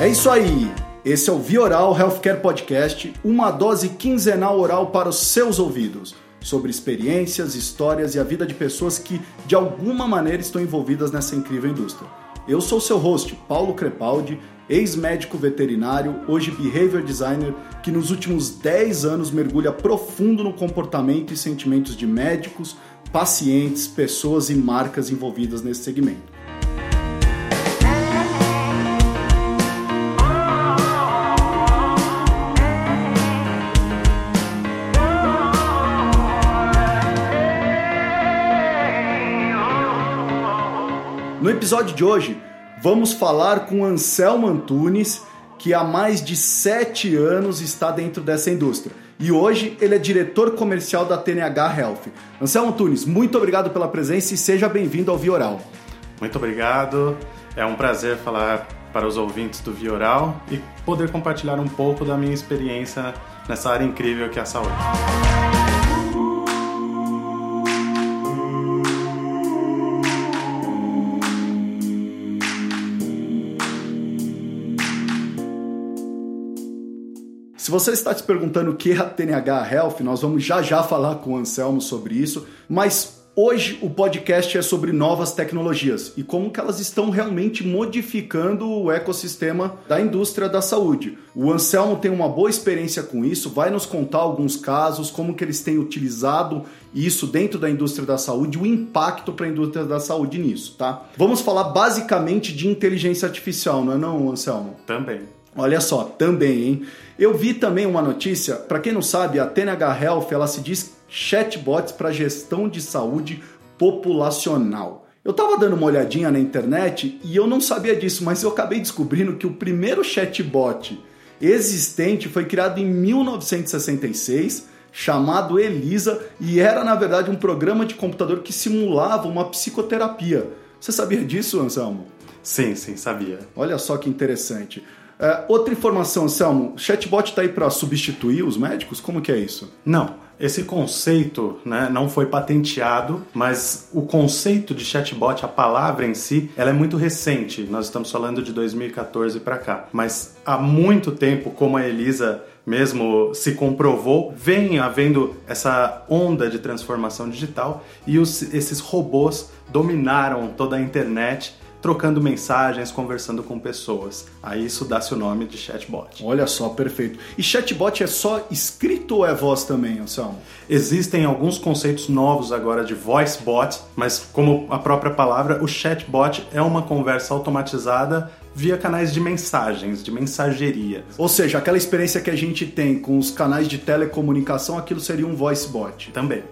É isso aí. Esse é o Vioral Healthcare Podcast, uma dose quinzenal oral para os seus ouvidos, sobre experiências, histórias e a vida de pessoas que de alguma maneira estão envolvidas nessa incrível indústria. Eu sou seu host, Paulo Crepaldi, ex-médico veterinário, hoje behavior designer, que nos últimos 10 anos mergulha profundo no comportamento e sentimentos de médicos, pacientes, pessoas e marcas envolvidas nesse segmento. Episódio de hoje, vamos falar com Anselmo Antunes, que há mais de sete anos está dentro dessa indústria. E hoje ele é diretor comercial da TNH Health. Anselmo Antunes, muito obrigado pela presença e seja bem-vindo ao Vioral. Muito obrigado. É um prazer falar para os ouvintes do Vioral e poder compartilhar um pouco da minha experiência nessa área incrível que é a saúde. Se você está se perguntando o que é a TNH Health, nós vamos já já falar com o Anselmo sobre isso, mas hoje o podcast é sobre novas tecnologias e como que elas estão realmente modificando o ecossistema da indústria da saúde. O Anselmo tem uma boa experiência com isso, vai nos contar alguns casos, como que eles têm utilizado isso dentro da indústria da saúde, o impacto para a indústria da saúde nisso, tá? Vamos falar basicamente de inteligência artificial, não é não, Anselmo? Também. Olha só, também, hein? Eu vi também uma notícia, para quem não sabe, a TNH Health, ela se diz chatbots para gestão de saúde populacional. Eu estava dando uma olhadinha na internet e eu não sabia disso, mas eu acabei descobrindo que o primeiro chatbot existente foi criado em 1966, chamado Elisa, e era na verdade um programa de computador que simulava uma psicoterapia. Você sabia disso, Anselmo? Sim, sim, sabia. Olha só que interessante. Uh, outra informação, Selmo, chatbot está aí para substituir os médicos? Como que é isso? Não, esse conceito né, não foi patenteado, mas o conceito de chatbot, a palavra em si, ela é muito recente. Nós estamos falando de 2014 para cá. Mas há muito tempo, como a Elisa mesmo se comprovou, vem havendo essa onda de transformação digital e os, esses robôs dominaram toda a internet trocando mensagens, conversando com pessoas. Aí isso dá-se o nome de chatbot. Olha só, perfeito. E chatbot é só escrito ou é voz também, Anselmo? Existem alguns conceitos novos agora de voice bot, mas como a própria palavra, o chatbot é uma conversa automatizada via canais de mensagens, de mensageria. Ou seja, aquela experiência que a gente tem com os canais de telecomunicação, aquilo seria um voice bot. Também.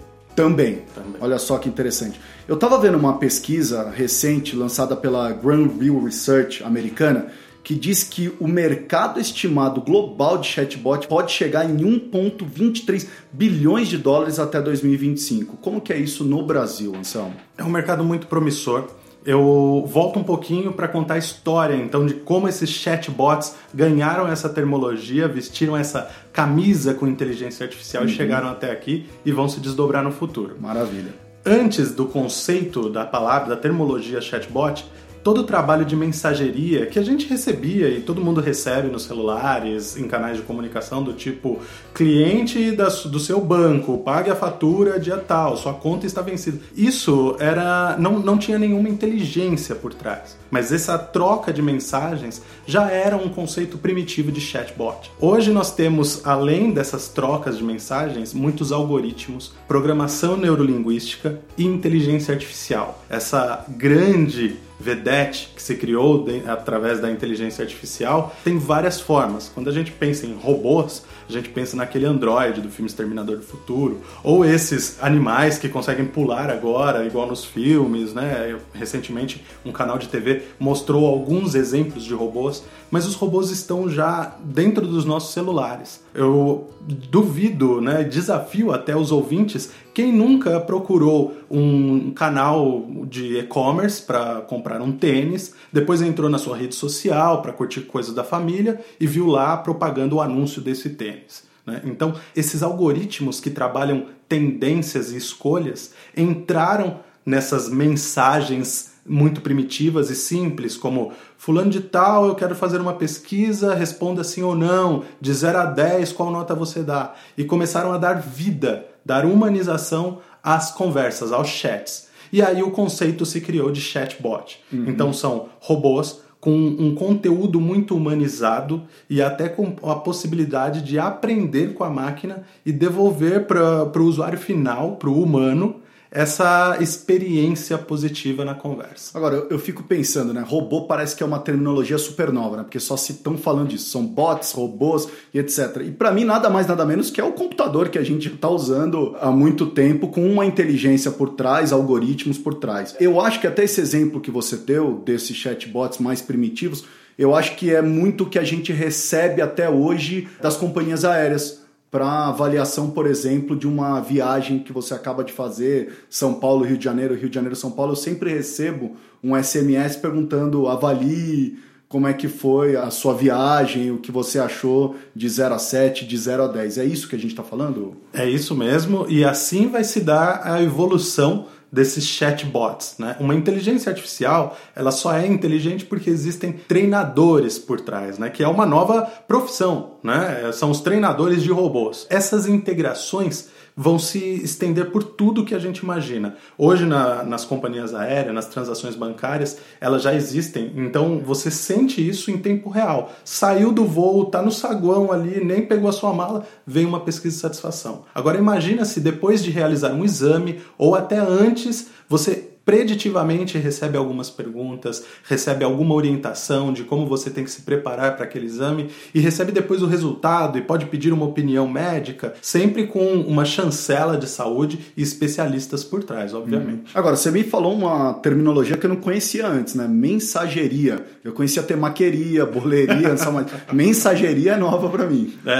Também. Também. Olha só que interessante. Eu estava vendo uma pesquisa recente lançada pela Granville Research americana que diz que o mercado estimado global de chatbot pode chegar em 1,23 bilhões de dólares até 2025. Como que é isso no Brasil, Anselmo? É um mercado muito promissor eu volto um pouquinho para contar a história então de como esses chatbots ganharam essa termologia, vestiram essa camisa com inteligência artificial uhum. e chegaram até aqui e vão se desdobrar no futuro. Maravilha. Antes do conceito da palavra, da termologia chatbot, todo o trabalho de mensageria que a gente recebia e todo mundo recebe nos celulares, em canais de comunicação do tipo cliente da, do seu banco, pague a fatura dia tal, sua conta está vencida. Isso era não, não tinha nenhuma inteligência por trás. Mas essa troca de mensagens já era um conceito primitivo de chatbot. Hoje nós temos, além dessas trocas de mensagens, muitos algoritmos, programação neurolinguística e inteligência artificial. Essa grande vedette que se criou de, através da inteligência artificial tem várias formas. Quando a gente pensa em robôs, a gente pensa naquele androide do filme Exterminador do Futuro, ou esses animais que conseguem pular agora, igual nos filmes, né? Recentemente, um canal de TV mostrou alguns exemplos de robôs, mas os robôs estão já dentro dos nossos celulares. Eu duvido, né, desafio até os ouvintes, quem nunca procurou um canal de e-commerce para comprar um tênis, depois entrou na sua rede social para curtir coisas da família e viu lá propagando o anúncio desse tênis. Né? Então, esses algoritmos que trabalham tendências e escolhas entraram nessas mensagens muito primitivas e simples, como fulano de tal, eu quero fazer uma pesquisa, responda sim ou não, de 0 a 10, qual nota você dá? E começaram a dar vida, dar humanização às conversas, aos chats. E aí o conceito se criou de chatbot. Uhum. Então são robôs com um conteúdo muito humanizado e até com a possibilidade de aprender com a máquina e devolver para o usuário final, para o humano, essa experiência positiva na conversa. Agora, eu, eu, fico pensando, né? Robô parece que é uma terminologia super nova, né? Porque só se estão falando disso. São bots, robôs e etc. E para mim, nada mais, nada menos que é o computador que a gente está usando há muito tempo, com uma inteligência por trás, algoritmos por trás. Eu acho que até esse exemplo que você deu, desses chatbots mais primitivos, eu acho que é muito o que a gente recebe até hoje das companhias aéreas para avaliação, por exemplo, de uma viagem que você acaba de fazer, São Paulo, Rio de Janeiro, Rio de Janeiro, São Paulo, eu sempre recebo um SMS perguntando, avalie como é que foi a sua viagem, o que você achou de 0 a 7, de 0 a 10. É isso que a gente está falando? É isso mesmo, e assim vai se dar a evolução desses chatbots, né? Uma inteligência artificial, ela só é inteligente porque existem treinadores por trás, né? Que é uma nova profissão, né? São os treinadores de robôs. Essas integrações vão se estender por tudo que a gente imagina. Hoje, na, nas companhias aéreas, nas transações bancárias, elas já existem, então você sente isso em tempo real. Saiu do voo, está no saguão ali, nem pegou a sua mala, vem uma pesquisa de satisfação. Agora imagina se depois de realizar um exame ou até antes, você preditivamente recebe algumas perguntas, recebe alguma orientação de como você tem que se preparar para aquele exame e recebe depois o resultado e pode pedir uma opinião médica, sempre com uma chancela de saúde e especialistas por trás, obviamente. Hum. Agora, você me falou uma terminologia que eu não conhecia antes, né? Mensageria. Eu conhecia temaqueria, boleria, mensageria é nova para mim. É,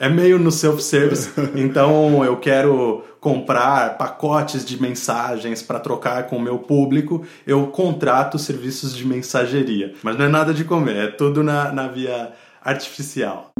é, é meio no self-service, então eu quero comprar pacotes de mensagens para trocar com o meu público, eu contrato serviços de mensageria. Mas não é nada de comer, é tudo na, na via artificial.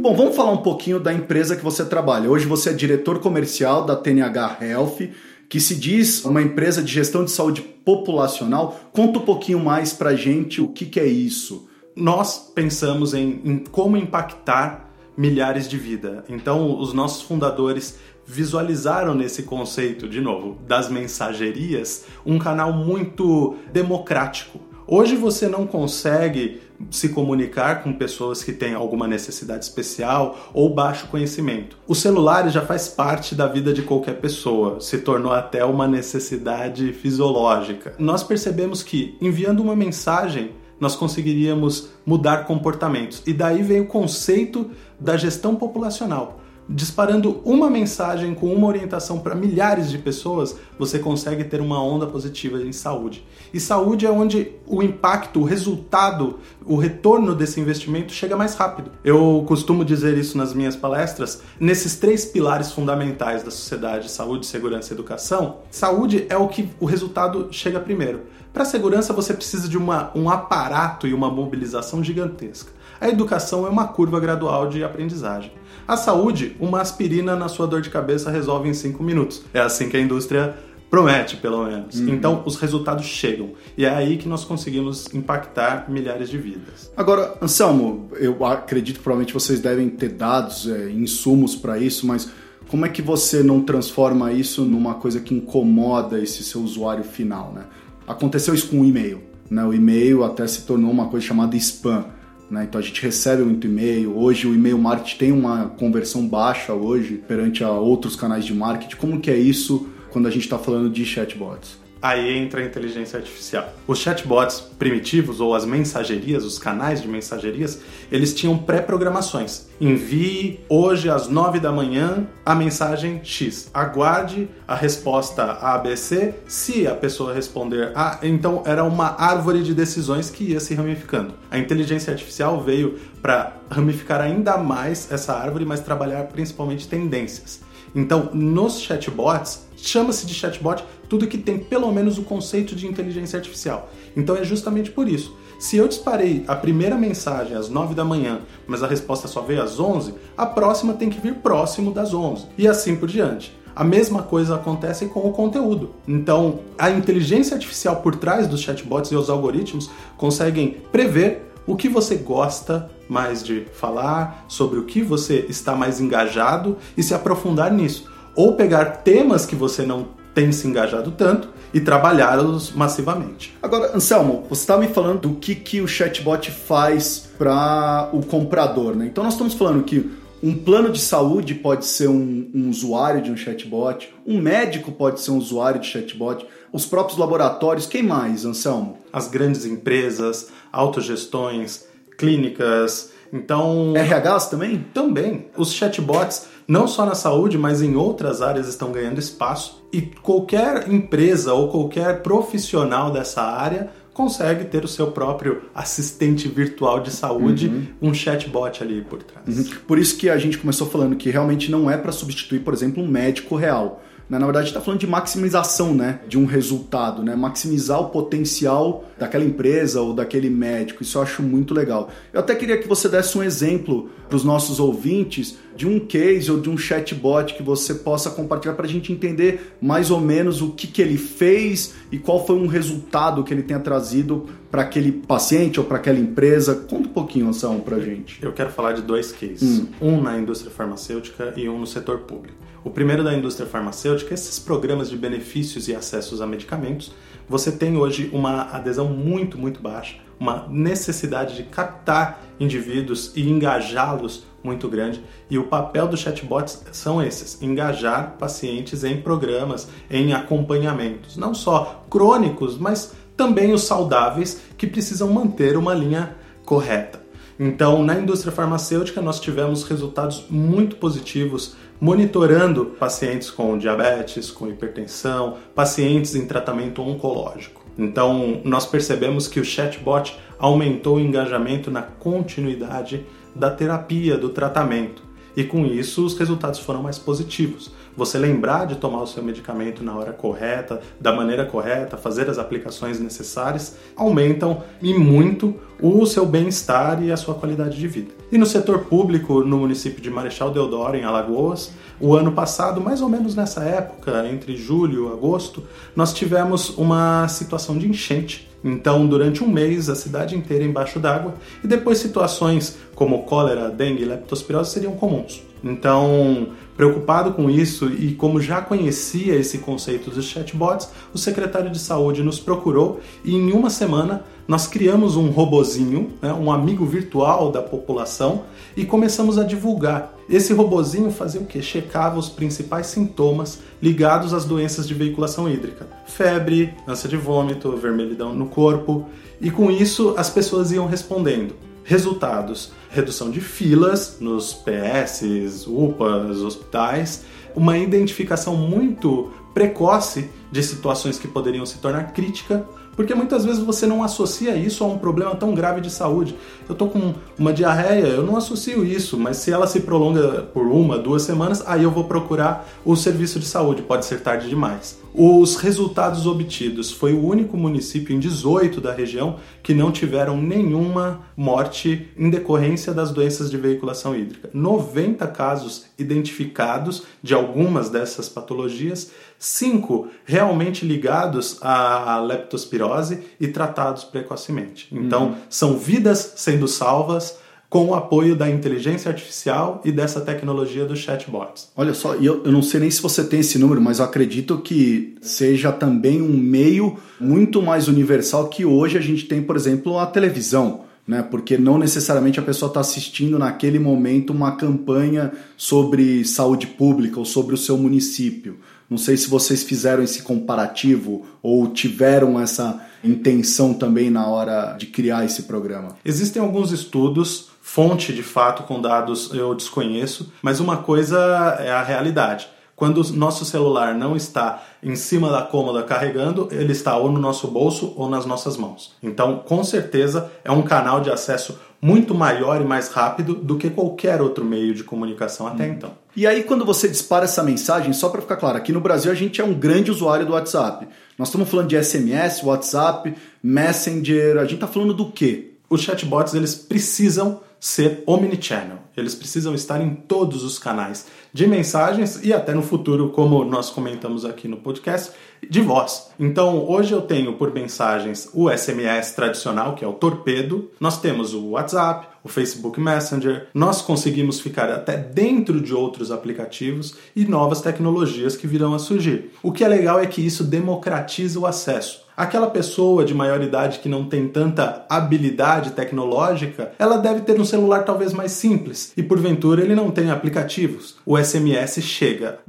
Bom, vamos falar um pouquinho da empresa que você trabalha. Hoje você é diretor comercial da TNH Health, que se diz uma empresa de gestão de saúde populacional. Conta um pouquinho mais para gente o que, que é isso. Nós pensamos em, em como impactar milhares de vida. Então, os nossos fundadores visualizaram nesse conceito, de novo, das mensagerias, um canal muito democrático. Hoje você não consegue se comunicar com pessoas que têm alguma necessidade especial ou baixo conhecimento. O celular já faz parte da vida de qualquer pessoa, se tornou até uma necessidade fisiológica. Nós percebemos que enviando uma mensagem nós conseguiríamos mudar comportamentos. E daí vem o conceito da gestão populacional. Disparando uma mensagem com uma orientação para milhares de pessoas, você consegue ter uma onda positiva em saúde. E saúde é onde o impacto, o resultado, o retorno desse investimento chega mais rápido. Eu costumo dizer isso nas minhas palestras, nesses três pilares fundamentais da sociedade: saúde, segurança e educação. Saúde é o que o resultado chega primeiro. Para segurança, você precisa de uma, um aparato e uma mobilização gigantesca. A educação é uma curva gradual de aprendizagem. A saúde, uma aspirina na sua dor de cabeça resolve em 5 minutos. É assim que a indústria promete, pelo menos. Uhum. Então, os resultados chegam. E é aí que nós conseguimos impactar milhares de vidas. Agora, Anselmo, eu acredito que provavelmente vocês devem ter dados, é, insumos para isso, mas como é que você não transforma isso numa coisa que incomoda esse seu usuário final, né? Aconteceu isso com o e-mail. Né? O e-mail até se tornou uma coisa chamada spam. Né? Então a gente recebe muito e-mail. Hoje o e-mail marketing tem uma conversão baixa hoje perante a outros canais de marketing. Como que é isso quando a gente está falando de chatbots? Aí entra a inteligência artificial. Os chatbots primitivos ou as mensagerias, os canais de mensagerias, eles tinham pré-programações. Envie hoje às 9 da manhã a mensagem X. Aguarde a resposta ABC. Se a pessoa responder A, então era uma árvore de decisões que ia se ramificando. A inteligência artificial veio para ramificar ainda mais essa árvore, mas trabalhar principalmente tendências. Então, nos chatbots, chama-se de chatbot tudo que tem pelo menos o conceito de inteligência artificial. Então é justamente por isso. Se eu disparei a primeira mensagem às 9 da manhã, mas a resposta só veio às 11, a próxima tem que vir próximo das 11 e assim por diante. a mesma coisa acontece com o conteúdo. Então, a inteligência artificial por trás dos chatbots e os algoritmos conseguem prever o que você gosta mais de falar, sobre o que você está mais engajado e se aprofundar nisso. Ou pegar temas que você não tem se engajado tanto e trabalhá-los massivamente. Agora, Anselmo, você estava me falando do que, que o chatbot faz para o comprador, né? Então nós estamos falando que um plano de saúde pode ser um, um, usuário de um chatbot, um médico pode ser um usuário de chatbot, os próprios laboratórios, quem mais, Anselmo? As grandes empresas, autogestões, clínicas, então... RHs também? Também. Os chatbots, não só na saúde, mas em outras áreas estão ganhando espaço e qualquer empresa ou qualquer profissional dessa área consegue ter o seu próprio assistente virtual de saúde, uhum. um chatbot ali por trás. Uhum. Por isso que a gente começou falando que realmente não é para substituir, por exemplo, um médico real. Né? Na verdade, está falando de maximização né, de um resultado, né? maximizar o potencial daquela empresa ou daquele médico. Isso eu acho muito legal. Eu até queria que você desse um exemplo para os nossos ouvintes de um case ou de um chatbot que você possa compartilhar para a gente entender mais ou menos o que, que ele fez e qual foi um resultado que ele tenha trazido para aquele paciente ou para aquela empresa. Conta um pouquinho, Anselmo, para a gente. Eu quero falar de dois cases. Hum. Um na indústria farmacêutica e um no setor público. O primeiro da indústria farmacêutica, esses programas de benefícios e acessos a medicamentos, você tem hoje uma adesão muito, muito baixa, uma necessidade de captar indivíduos e engajá-los muito grande. E o papel dos chatbots são esses: engajar pacientes em programas, em acompanhamentos, não só crônicos, mas também os saudáveis que precisam manter uma linha correta. Então, na indústria farmacêutica, nós tivemos resultados muito positivos monitorando pacientes com diabetes, com hipertensão, pacientes em tratamento oncológico. Então, nós percebemos que o chatbot aumentou o engajamento na continuidade da terapia, do tratamento. E com isso, os resultados foram mais positivos você lembrar de tomar o seu medicamento na hora correta, da maneira correta, fazer as aplicações necessárias, aumentam e muito o seu bem-estar e a sua qualidade de vida. E no setor público, no município de Marechal Deodoro, em Alagoas, o ano passado, mais ou menos nessa época, entre julho e agosto, nós tivemos uma situação de enchente. Então, durante um mês, a cidade inteira embaixo d'água, e depois situações como cólera, dengue e leptospirose seriam comuns. Então, Preocupado com isso e como já conhecia esse conceito dos chatbots, o secretário de saúde nos procurou e em uma semana nós criamos um robozinho, né, um amigo virtual da população e começamos a divulgar. Esse robozinho fazia o que? Checava os principais sintomas ligados às doenças de veiculação hídrica: febre, ânsia de vômito, vermelhidão no corpo, e com isso as pessoas iam respondendo. Resultados: redução de filas nos PS, UPAs, hospitais, uma identificação muito precoce de situações que poderiam se tornar crítica porque muitas vezes você não associa isso a um problema tão grave de saúde. Eu tô com uma diarreia, eu não associo isso, mas se ela se prolonga por uma, duas semanas, aí eu vou procurar o serviço de saúde, pode ser tarde demais. Os resultados obtidos foi o único município em 18 da região que não tiveram nenhuma morte em decorrência das doenças de veiculação hídrica. 90 casos identificados de algumas dessas patologias, cinco realmente ligados à leptospirose e tratados precocemente. Então, uhum. são vidas sendo salvas com o apoio da inteligência artificial e dessa tecnologia dos chatbots. Olha só, eu, eu não sei nem se você tem esse número, mas eu acredito que seja também um meio muito mais universal que hoje a gente tem, por exemplo, a televisão. Né? Porque não necessariamente a pessoa está assistindo naquele momento uma campanha sobre saúde pública ou sobre o seu município. Não sei se vocês fizeram esse comparativo ou tiveram essa intenção também na hora de criar esse programa. Existem alguns estudos Fonte, de fato, com dados eu desconheço, mas uma coisa é a realidade. Quando o nosso celular não está em cima da cômoda carregando, ele está ou no nosso bolso ou nas nossas mãos. Então, com certeza, é um canal de acesso muito maior e mais rápido do que qualquer outro meio de comunicação até hum. então. E aí, quando você dispara essa mensagem, só para ficar claro, aqui no Brasil a gente é um grande usuário do WhatsApp. Nós estamos falando de SMS, WhatsApp, Messenger, a gente está falando do quê? Os chatbots eles precisam ser omnichannel. Eles precisam estar em todos os canais de mensagens e até no futuro, como nós comentamos aqui no podcast, de voz. Então, hoje eu tenho por mensagens o SMS tradicional, que é o torpedo. Nós temos o WhatsApp, o Facebook Messenger. Nós conseguimos ficar até dentro de outros aplicativos e novas tecnologias que virão a surgir. O que é legal é que isso democratiza o acesso. Aquela pessoa de maior idade que não tem tanta habilidade tecnológica, ela deve ter um celular talvez mais simples e porventura ele não tem aplicativos. O SMS chega.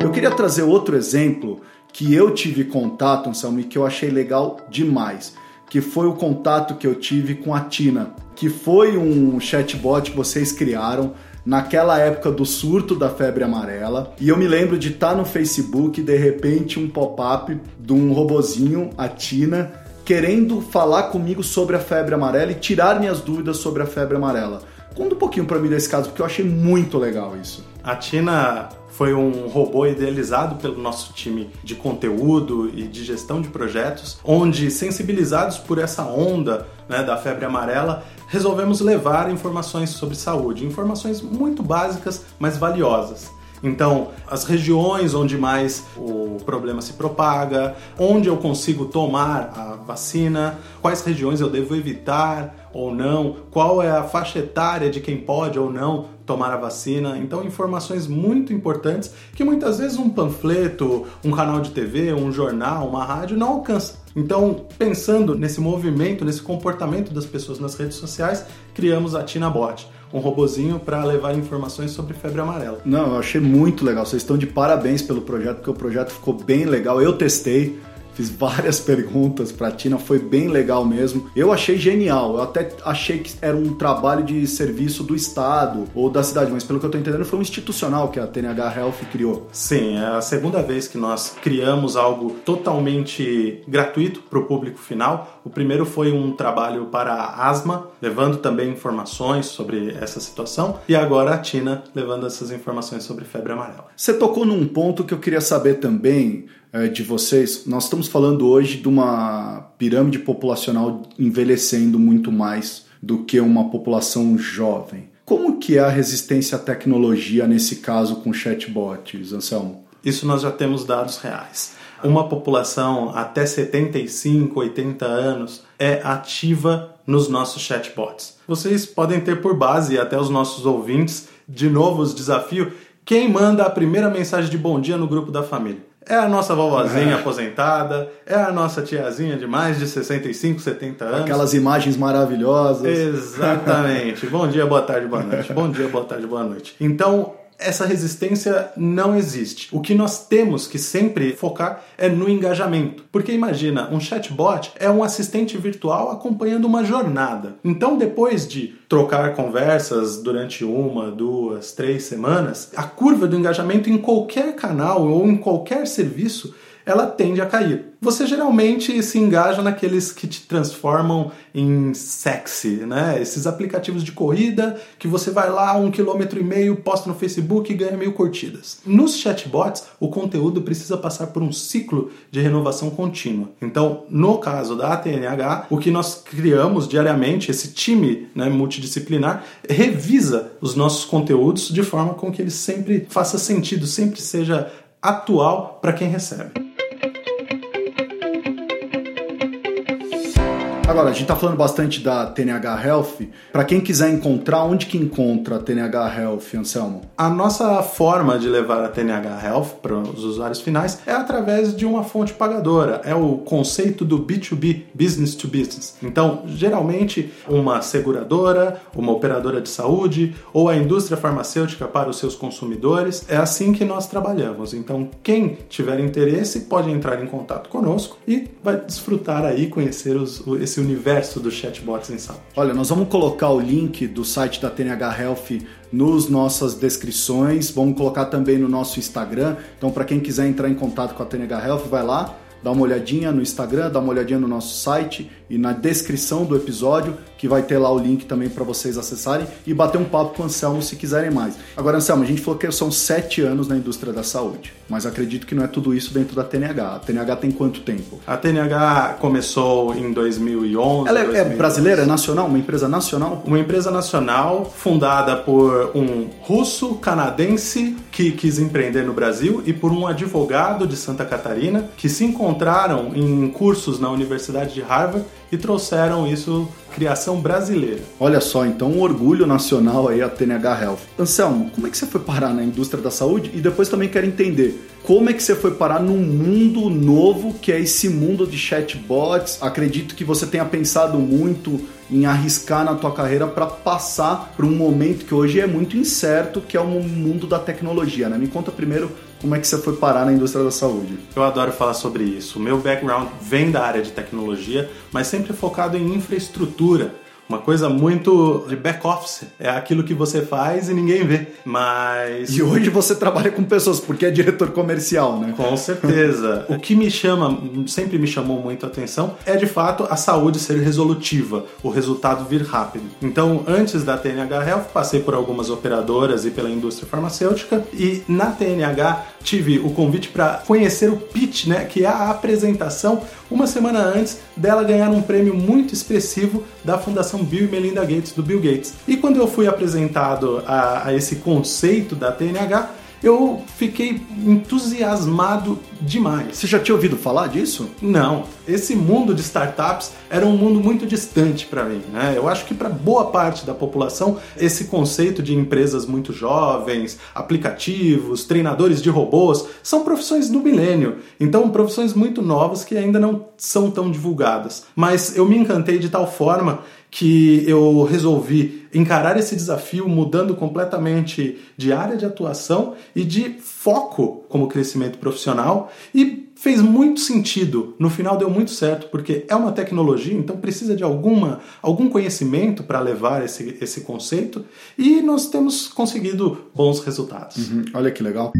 Eu queria trazer outro exemplo que eu tive contato, Anselmo, e que eu achei legal demais, que foi o contato que eu tive com a Tina que foi um chatbot que vocês criaram naquela época do surto da febre amarela. E eu me lembro de estar tá no Facebook e de repente um pop-up de um robozinho, a Tina, querendo falar comigo sobre a febre amarela e tirar minhas dúvidas sobre a febre amarela. Conta um pouquinho para mim desse caso, porque eu achei muito legal isso. A Tina foi um robô idealizado pelo nosso time de conteúdo e de gestão de projetos, onde, sensibilizados por essa onda né, da febre amarela, resolvemos levar informações sobre saúde, informações muito básicas, mas valiosas. Então, as regiões onde mais o problema se propaga, onde eu consigo tomar a vacina, quais regiões eu devo evitar ou não, qual é a faixa etária de quem pode ou não tomar a vacina. Então, informações muito importantes que muitas vezes um panfleto, um canal de TV, um jornal, uma rádio não alcança. Então, pensando nesse movimento, nesse comportamento das pessoas nas redes sociais, criamos a TinaBot, um robozinho para levar informações sobre febre amarela. Não, eu achei muito legal. Vocês estão de parabéns pelo projeto, porque o projeto ficou bem legal. Eu testei, fiz várias perguntas para a Tina, foi bem legal mesmo. Eu achei genial, eu até achei que era um trabalho de serviço do Estado ou da cidade, mas pelo que eu estou entendendo foi um institucional que a TNH Health criou. Sim, é a segunda vez que nós criamos algo totalmente gratuito para o público final. O primeiro foi um trabalho para a asma, levando também informações sobre essa situação, e agora a Tina levando essas informações sobre febre amarela. Você tocou num ponto que eu queria saber também de vocês. Nós estamos falando hoje de uma pirâmide populacional envelhecendo muito mais do que uma população jovem. Como que é a resistência à tecnologia nesse caso com chatbots, Anselmo? Isso nós já temos dados reais. Uma população até 75, 80 anos é ativa nos nossos chatbots. Vocês podem ter por base, até os nossos ouvintes, de novo os desafios, quem manda a primeira mensagem de bom dia no grupo da família? É a nossa vovozinha aposentada, é a nossa tiazinha de mais de 65, 70 anos. Aquelas imagens maravilhosas. Exatamente. Bom dia, boa tarde, boa noite. Bom dia, boa tarde, boa noite. Então, essa resistência não existe. O que nós temos que sempre focar é no engajamento. Porque imagina, um chatbot é um assistente virtual acompanhando uma jornada. Então, depois de trocar conversas durante uma, duas, três semanas, a curva do engajamento em qualquer canal ou em qualquer serviço ela tende a cair. Você geralmente se engaja naqueles que te transformam em sexy, né? Esses aplicativos de corrida que você vai lá um quilômetro e meio, posta no Facebook e ganha mil curtidas. Nos chatbots, o conteúdo precisa passar por um ciclo de renovação contínua. Então, no caso da ATNH, o que nós criamos diariamente, esse time né, multidisciplinar, revisa os nossos conteúdos de forma com que ele sempre faça sentido, sempre seja atual para quem recebe. Agora, a gente está falando bastante da TNH Health. Para quem quiser encontrar, onde que encontra a TNH Health, Anselmo? A nossa forma de levar a TNH Health para os usuários finais é através de uma fonte pagadora. É o conceito do B2B, Business to Business. Então, geralmente, uma seguradora, uma operadora de saúde ou a indústria farmacêutica para os seus consumidores. É assim que nós trabalhamos. Então, quem tiver interesse pode entrar em contato conosco e vai desfrutar aí, conhecer os, esse esse universo dos chatbots em saúde. Olha, nós vamos colocar o link do site da TNH Health nos nossas descrições, vamos colocar também no nosso Instagram. Então, para quem quiser entrar em contato com a TNH Health, vai lá, dá uma olhadinha no Instagram, dá uma olhadinha no nosso site e na descrição do episódio, que vai ter lá o link também para vocês acessarem e bater um papo com o Anselmo se quiserem mais. Agora, Anselmo, a gente falou que são sete anos na indústria da saúde, mas acredito que não é tudo isso dentro da TNH. A TNH tem quanto tempo? A TNH começou em 2011. Ela é, 2012. é brasileira, é nacional? Uma empresa nacional? Uma empresa nacional fundada por um russo canadense que quis empreender no Brasil e por um advogado de Santa Catarina que se encontraram em cursos na Universidade de Harvard e trouxeram isso criação brasileira. Olha só, então um orgulho nacional aí a TNH Health. Anselmo, como é que você foi parar na indústria da saúde? E depois também quero entender como é que você foi parar num mundo novo que é esse mundo de chatbots. Acredito que você tenha pensado muito em arriscar na tua carreira para passar para um momento que hoje é muito incerto, que é o mundo da tecnologia, né? Me conta primeiro como é que você foi parar na indústria da saúde. Eu adoro falar sobre isso. O meu background vem da área de tecnologia, mas sempre focado em infraestrutura uma coisa muito de back office. É aquilo que você faz e ninguém vê. Mas. E hoje você trabalha com pessoas, porque é diretor comercial, né? Com certeza. o que me chama, sempre me chamou muito a atenção, é de fato a saúde ser resolutiva, o resultado vir rápido. Então, antes da TNH Health, passei por algumas operadoras e pela indústria farmacêutica, e na TNH tive o convite para conhecer o pitch, né? Que é a apresentação, uma semana antes dela ganhar um prêmio muito expressivo da Fundação Fundação Bill e Melinda Gates, do Bill Gates. E quando eu fui apresentado a, a esse conceito da TNH, eu fiquei entusiasmado demais. Você já tinha ouvido falar disso? Não. Esse mundo de startups era um mundo muito distante para mim. Né? Eu acho que para boa parte da população, esse conceito de empresas muito jovens, aplicativos, treinadores de robôs, são profissões do milênio. Então, profissões muito novas que ainda não são tão divulgadas. Mas eu me encantei de tal forma que eu resolvi encarar esse desafio mudando completamente de área de atuação e de foco como crescimento profissional e fez muito sentido. No final deu muito certo porque é uma tecnologia, então precisa de alguma algum conhecimento para levar esse, esse conceito e nós temos conseguido bons resultados. Uhum. Olha que legal.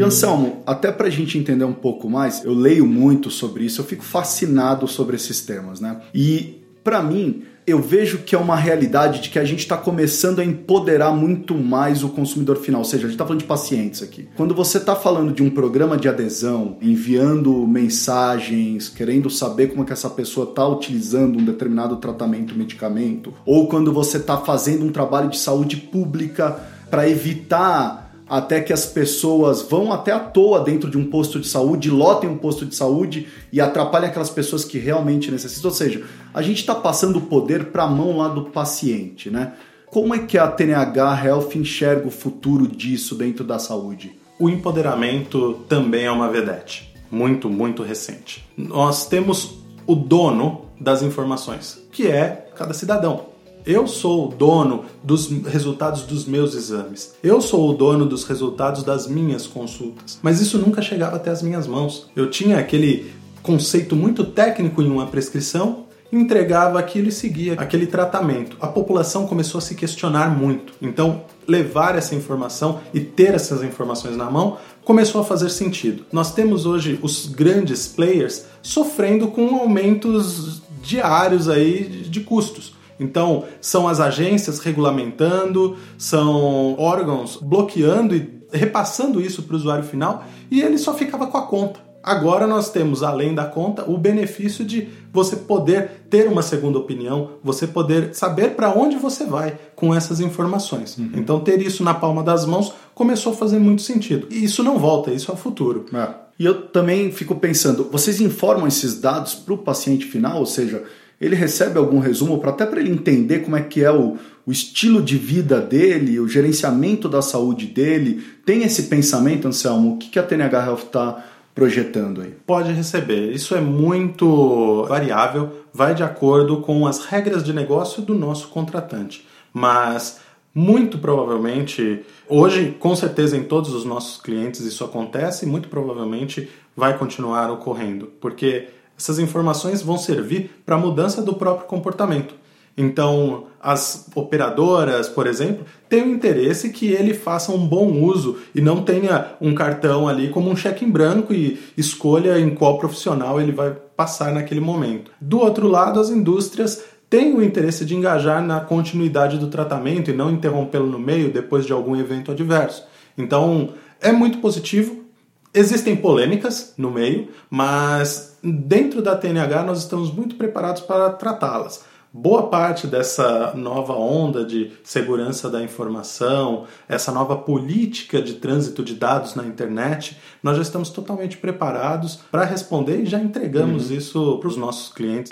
E Anselmo, até para a gente entender um pouco mais, eu leio muito sobre isso, eu fico fascinado sobre esses temas, né? E para mim, eu vejo que é uma realidade de que a gente está começando a empoderar muito mais o consumidor final, ou seja, a gente está falando de pacientes aqui. Quando você está falando de um programa de adesão, enviando mensagens, querendo saber como é que essa pessoa está utilizando um determinado tratamento, medicamento, ou quando você está fazendo um trabalho de saúde pública para evitar até que as pessoas vão até à toa dentro de um posto de saúde, lotem um posto de saúde e atrapalhem aquelas pessoas que realmente necessitam. Ou seja, a gente está passando o poder para a mão lá do paciente, né? Como é que a TNH Health enxerga o futuro disso dentro da saúde? O empoderamento também é uma vedete, muito, muito recente. Nós temos o dono das informações, que é cada cidadão. Eu sou o dono dos resultados dos meus exames. Eu sou o dono dos resultados das minhas consultas. Mas isso nunca chegava até as minhas mãos. Eu tinha aquele conceito muito técnico em uma prescrição, entregava aquilo e seguia aquele tratamento. A população começou a se questionar muito. Então, levar essa informação e ter essas informações na mão começou a fazer sentido. Nós temos hoje os grandes players sofrendo com aumentos diários aí de custos. Então, são as agências regulamentando, são órgãos bloqueando e repassando isso para o usuário final e ele só ficava com a conta. Agora nós temos, além da conta, o benefício de você poder ter uma segunda opinião, você poder saber para onde você vai com essas informações. Uhum. Então, ter isso na palma das mãos começou a fazer muito sentido. E isso não volta, isso é o futuro. É. E eu também fico pensando, vocês informam esses dados para o paciente final, ou seja, ele recebe algum resumo para até para ele entender como é que é o, o estilo de vida dele, o gerenciamento da saúde dele. Tem esse pensamento, Anselmo? O que, que a TNH Health está projetando aí? Pode receber. Isso é muito variável, vai de acordo com as regras de negócio do nosso contratante. Mas muito provavelmente, hoje, com certeza, em todos os nossos clientes isso acontece e muito provavelmente vai continuar ocorrendo, porque essas informações vão servir para a mudança do próprio comportamento. Então, as operadoras, por exemplo, têm o interesse que ele faça um bom uso e não tenha um cartão ali como um cheque em branco e escolha em qual profissional ele vai passar naquele momento. Do outro lado, as indústrias têm o interesse de engajar na continuidade do tratamento e não interrompê-lo no meio depois de algum evento adverso. Então, é muito positivo. Existem polêmicas no meio, mas dentro da TNH nós estamos muito preparados para tratá-las. Boa parte dessa nova onda de segurança da informação, essa nova política de trânsito de dados na internet, nós já estamos totalmente preparados para responder e já entregamos uhum. isso para os nossos clientes.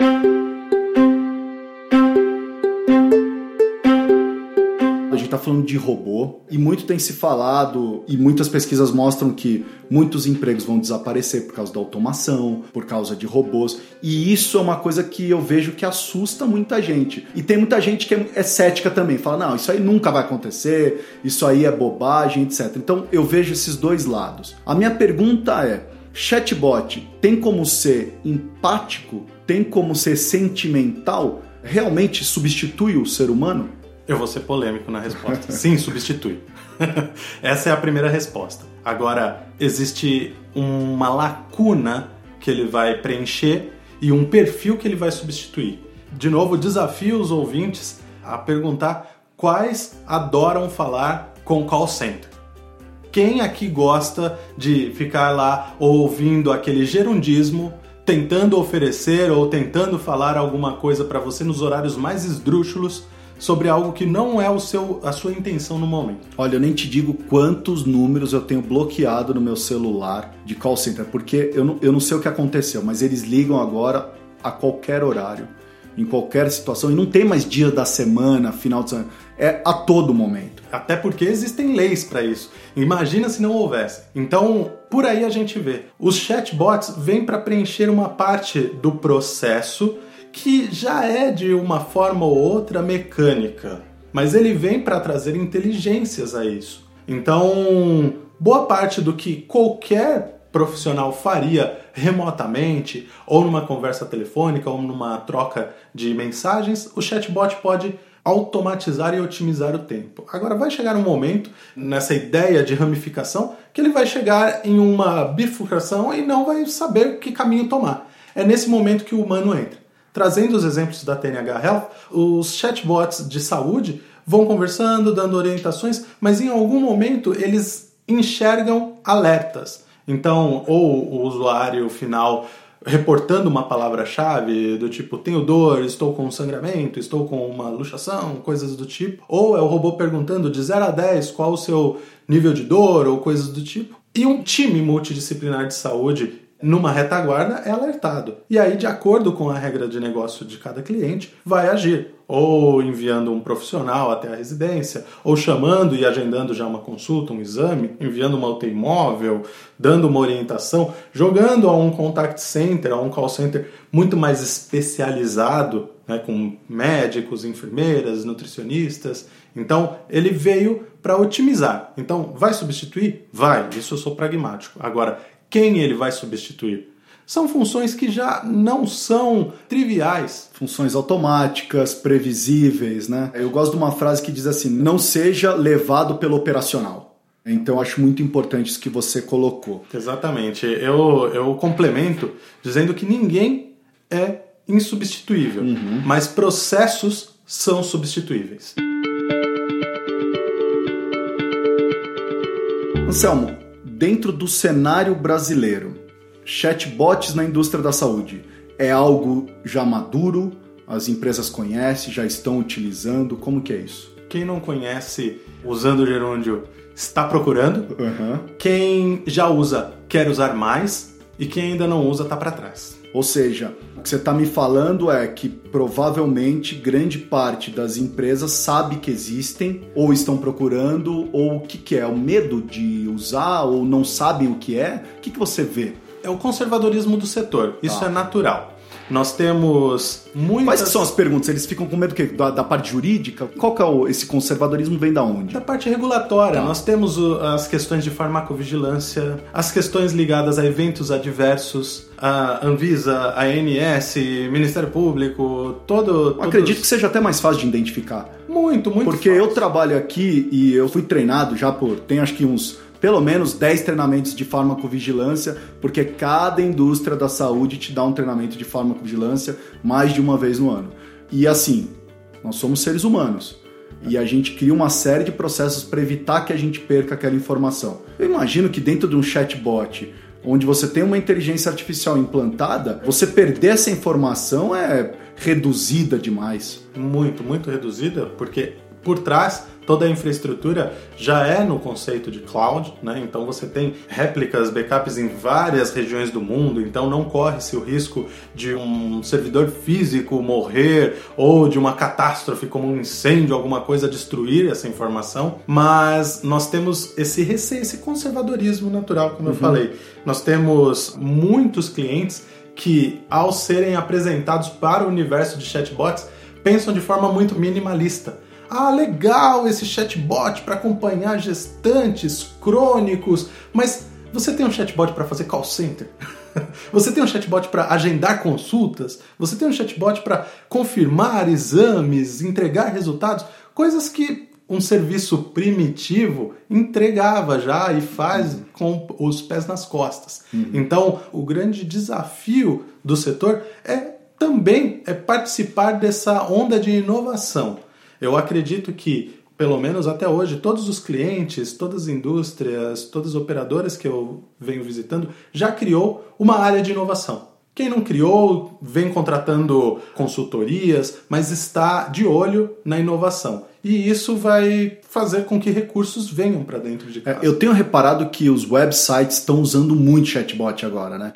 Está falando de robô e muito tem se falado e muitas pesquisas mostram que muitos empregos vão desaparecer por causa da automação, por causa de robôs e isso é uma coisa que eu vejo que assusta muita gente. E tem muita gente que é, cética também, fala: não, isso aí nunca vai acontecer, isso aí é bobagem, etc. Então eu vejo esses dois lados. A minha pergunta é: chatbot tem como ser empático? Tem como ser sentimental? Realmente substitui o ser humano? Eu vou ser polêmico na resposta. Sim, substitui. Essa é a primeira resposta. Agora, existe uma lacuna que ele vai preencher e um perfil que ele vai substituir. De novo, desafio os ouvintes a perguntar quais adoram falar com call center. Quem aqui gosta de ficar lá ouvindo aquele gerundismo, tentando oferecer ou tentando falar alguma coisa para você nos horários mais esdrúxulos sobre algo que não é o seu, a sua intenção no momento. Olha, eu nem te digo quantos números eu tenho bloqueado no meu celular de call center, porque eu não, eu não sei o que aconteceu, mas eles ligam agora a qualquer horário, em qualquer situação, e não tem mais dia da semana, final de semana, é a todo momento. Até porque existem leis para isso. Imagina se não houvesse. Então, por aí a gente vê. Os chatbots vêm para preencher uma parte do processo que já é de uma forma ou outra mecânica, mas ele vem para trazer inteligências a isso. Então, boa parte do que qualquer profissional faria remotamente, ou numa conversa telefônica, ou numa troca de mensagens, o chatbot pode automatizar e otimizar o tempo. Agora vai chegar um momento nessa ideia de ramificação que ele vai chegar em uma bifurcação e não vai saber que caminho tomar. É nesse momento que o humano entra. Trazendo os exemplos da TNH Health, os chatbots de saúde vão conversando, dando orientações, mas em algum momento eles enxergam alertas. Então, ou o usuário final reportando uma palavra-chave do tipo tenho dor, estou com sangramento, estou com uma luxação, coisas do tipo, ou é o robô perguntando de 0 a 10 qual o seu nível de dor ou coisas do tipo. E um time multidisciplinar de saúde numa retaguarda é alertado. E aí, de acordo com a regra de negócio de cada cliente, vai agir. Ou enviando um profissional até a residência, ou chamando e agendando já uma consulta, um exame, enviando uma UTI móvel, dando uma orientação, jogando a um contact center, a um call center muito mais especializado, né, com médicos, enfermeiras, nutricionistas. Então, ele veio para otimizar. Então, vai substituir? Vai, isso eu sou pragmático. Agora, quem ele vai substituir. São funções que já não são triviais. Funções automáticas, previsíveis, né? Eu gosto de uma frase que diz assim: não seja levado pelo operacional. Então acho muito importante isso que você colocou. Exatamente. Eu, eu complemento dizendo que ninguém é insubstituível, uhum. mas processos são substituíveis. Anselmo, dentro do cenário brasileiro, chatbots na indústria da saúde é algo já maduro? As empresas conhecem, já estão utilizando? Como que é isso? Quem não conhece usando o gerúndio está procurando. Uhum. Quem já usa quer usar mais e quem ainda não usa está para trás. Ou seja, o que você está me falando é que provavelmente grande parte das empresas sabe que existem, ou estão procurando, ou o que, que é? O medo de usar, ou não sabem o que é? O que, que você vê? É o conservadorismo do setor, isso tá. é natural. Nós temos muitas... Quais que são as perguntas? Eles ficam com medo que, da, da parte jurídica? Qual que é o, esse conservadorismo vem da onde? Da parte regulatória. Tá. Nós temos o, as questões de farmacovigilância, as questões ligadas a eventos adversos, a Anvisa, a ANS, Ministério Público, todo. Todos... Acredito que seja até mais fácil de identificar. Muito, muito Porque fácil. eu trabalho aqui e eu fui treinado já por. Tem acho que uns pelo menos 10 treinamentos de farmacovigilância, porque cada indústria da saúde te dá um treinamento de farmacovigilância mais de uma vez no ano. E assim, nós somos seres humanos. E a gente cria uma série de processos para evitar que a gente perca aquela informação. Eu imagino que dentro de um chatbot, onde você tem uma inteligência artificial implantada, você perder essa informação é reduzida demais. Muito, muito reduzida, porque por trás toda a infraestrutura já é no conceito de cloud, né? Então você tem réplicas, backups em várias regiões do mundo, então não corre-se o risco de um servidor físico morrer ou de uma catástrofe como um incêndio, alguma coisa destruir essa informação. Mas nós temos esse receio, esse conservadorismo natural, como uhum. eu falei. Nós temos muitos clientes que, ao serem apresentados para o universo de chatbots, pensam de forma muito minimalista ah, legal esse chatbot para acompanhar gestantes, crônicos, mas você tem um chatbot para fazer call center? Você tem um chatbot para agendar consultas? Você tem um chatbot para confirmar exames, entregar resultados? Coisas que um serviço primitivo entregava já e faz uhum. com os pés nas costas. Uhum. Então, o grande desafio do setor é também é participar dessa onda de inovação. Eu acredito que, pelo menos até hoje, todos os clientes, todas as indústrias, todas as operadoras que eu venho visitando já criou uma área de inovação. Quem não criou, vem contratando consultorias, mas está de olho na inovação. E isso vai fazer com que recursos venham para dentro de é, casa. Eu tenho reparado que os websites estão usando muito chatbot agora, né?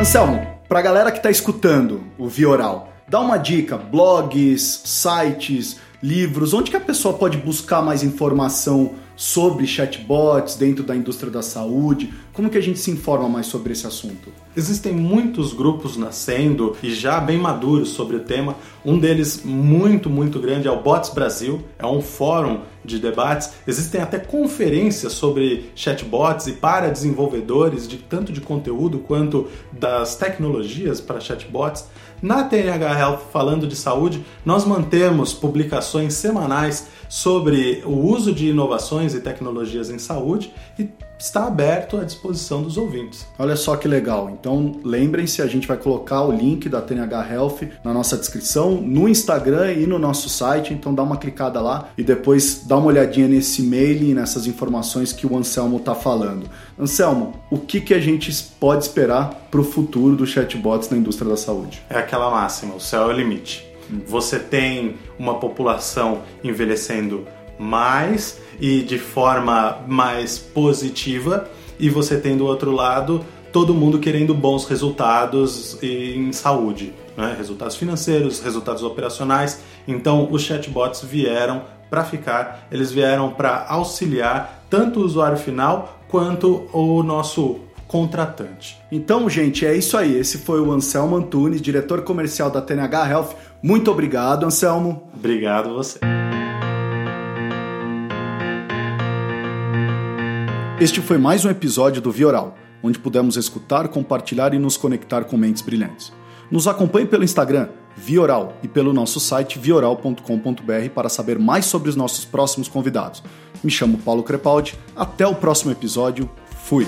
Anselmo, pra galera que tá escutando o Via Oral, dá uma dica, blogs, sites, livros, onde que a pessoa pode buscar mais informação sobre chatbots dentro da indústria da saúde? Como que a gente se informa mais sobre esse assunto? Existem muitos grupos nascendo e já bem maduros sobre o tema. Um deles muito, muito grande é o Bots Brasil, é um fórum de debates. Existem até conferências sobre chatbots e para desenvolvedores de tanto de conteúdo quanto das tecnologias para chatbots. Na TNH Health, falando de saúde, nós mantemos publicações semanais sobre o uso de inovações e tecnologias em saúde e está aberto à disposição dos ouvintes. Olha só que legal. Então, lembrem-se, a gente vai colocar o link da TNH Health na nossa descrição, no Instagram e no nosso site, então dá uma clicada lá e depois dá uma olhadinha nesse e-mail e nessas informações que o Anselmo está falando. Anselmo, o que, que a gente pode esperar para o futuro dos chatbots na indústria da saúde? É aquela máxima, o céu é o limite. Você tem uma população envelhecendo mais e de forma mais positiva, e você tem do outro lado todo mundo querendo bons resultados em saúde, né? resultados financeiros, resultados operacionais. Então, os chatbots vieram para ficar, eles vieram para auxiliar tanto o usuário final quanto o nosso contratante. Então, gente, é isso aí. Esse foi o Anselmo Antunes, diretor comercial da TNH Health. Muito obrigado, Anselmo. Obrigado você. Este foi mais um episódio do Vioral, onde pudemos escutar, compartilhar e nos conectar com mentes brilhantes. Nos acompanhe pelo Instagram, Vioral, e pelo nosso site vioral.com.br para saber mais sobre os nossos próximos convidados. Me chamo Paulo Crepaldi, até o próximo episódio, fui!